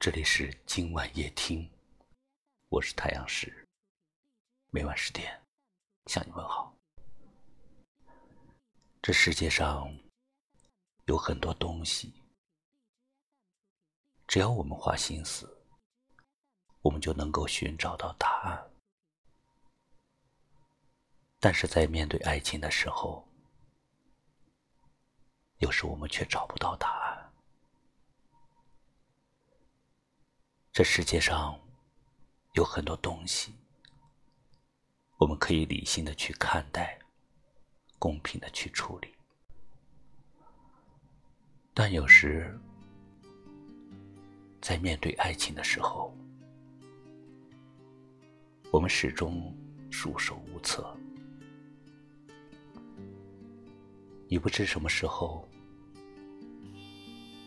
这里是今晚夜听，我是太阳石，每晚十点向你问好。这世界上有很多东西，只要我们花心思，我们就能够寻找到答案。但是在面对爱情的时候，有时我们却找不到答案。这世界上有很多东西，我们可以理性的去看待，公平的去处理，但有时在面对爱情的时候，我们始终束手无策。你不知什么时候，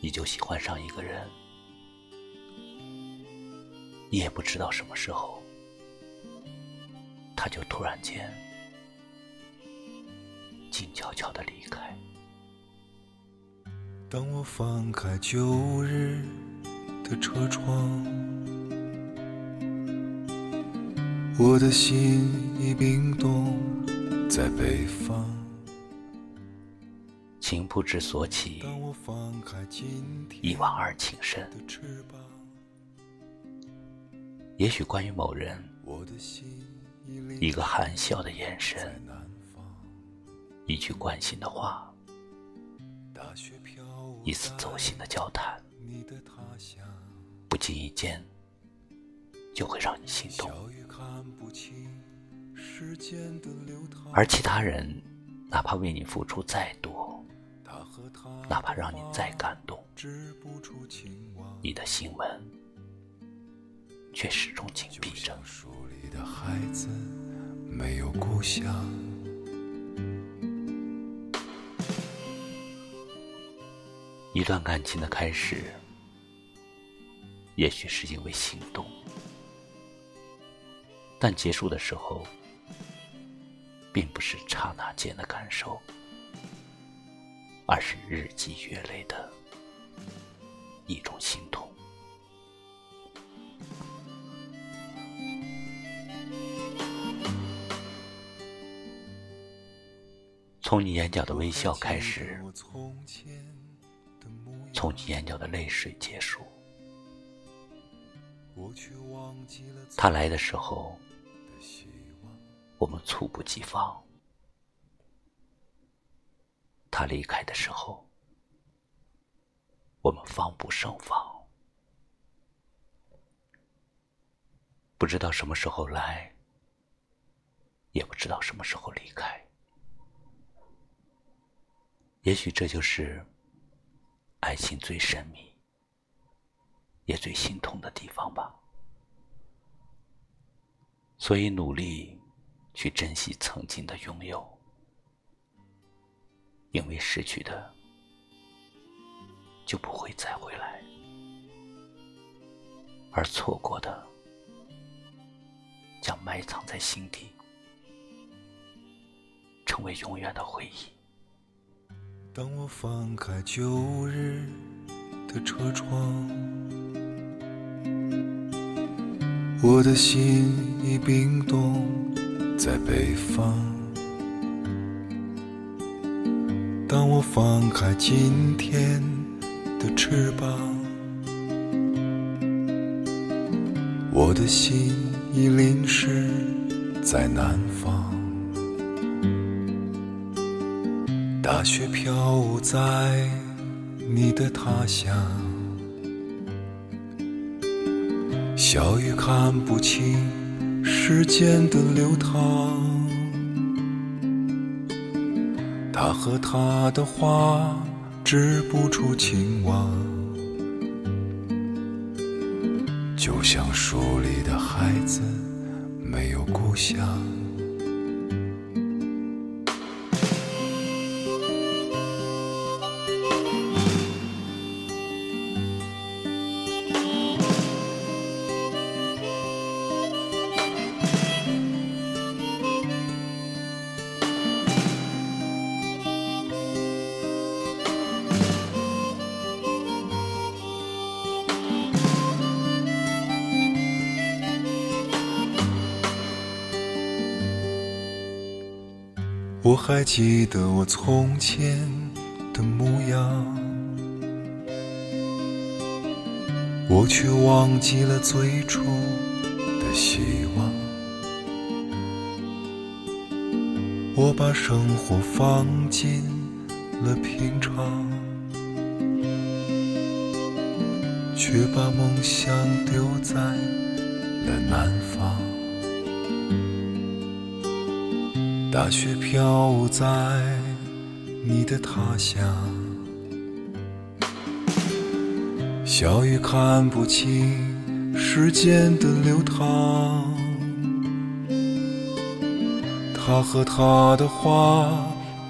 你就喜欢上一个人；也不知道什么时候，他就突然间静悄悄的离开。当我放开旧日的车窗，我的心已冰冻在北方。情不知所起，一往而情深。也许关于某人，一个含笑的眼神，一句关心的话，一次走心的交谈，不经意间就会让你心动。而其他人，哪怕为你付出再多，哪怕让你再感动，你的心门却始终紧闭着。一段感情的开始，也许是因为心动，但结束的时候，并不是刹那间的感受。而是日积月累的一种心从你眼角的微笑开始，从你眼角的泪水结束。他来的时候，我们猝不及防。他离开的时候，我们防不胜防，不知道什么时候来，也不知道什么时候离开。也许这就是爱情最神秘，也最心痛的地方吧。所以，努力去珍惜曾经的拥有。因为失去的就不会再回来，而错过的将埋藏在心底，成为永远的回忆。当我翻开旧日的车窗，我的心已冰冻在北方。当我放开今天的翅膀，我的心已淋湿在南方。大雪飘舞在你的他乡，小雨看不清时间的流淌。他和他的花织不出情网，就像书里的孩子没有故乡。我还记得我从前的模样，我却忘记了最初的希望。我把生活放进了平常，却把梦想丢在了南方。大雪飘在你的他乡，小雨看不清时间的流淌。他和他的花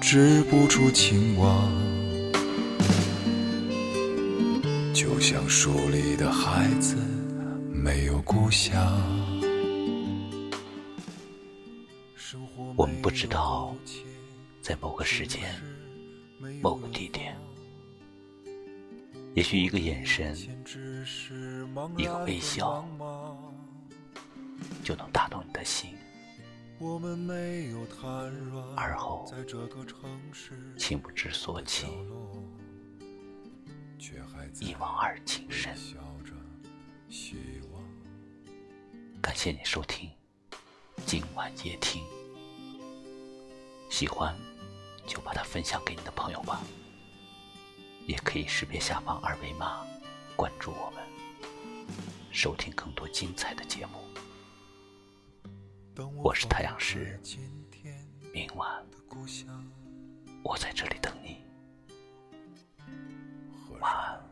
织不出情网，就像书里的孩子没有故乡。我们不知道，在某个时间、某个地点，也许一个眼神、一个微笑，就能打动你的心。而后情不知所起，一往而情深。感谢你收听今晚夜听，喜欢就把它分享给你的朋友吧，也可以识别下方二维码关注我们，收听更多精彩的节目。我是太阳石，明晚我在这里等你。晚安，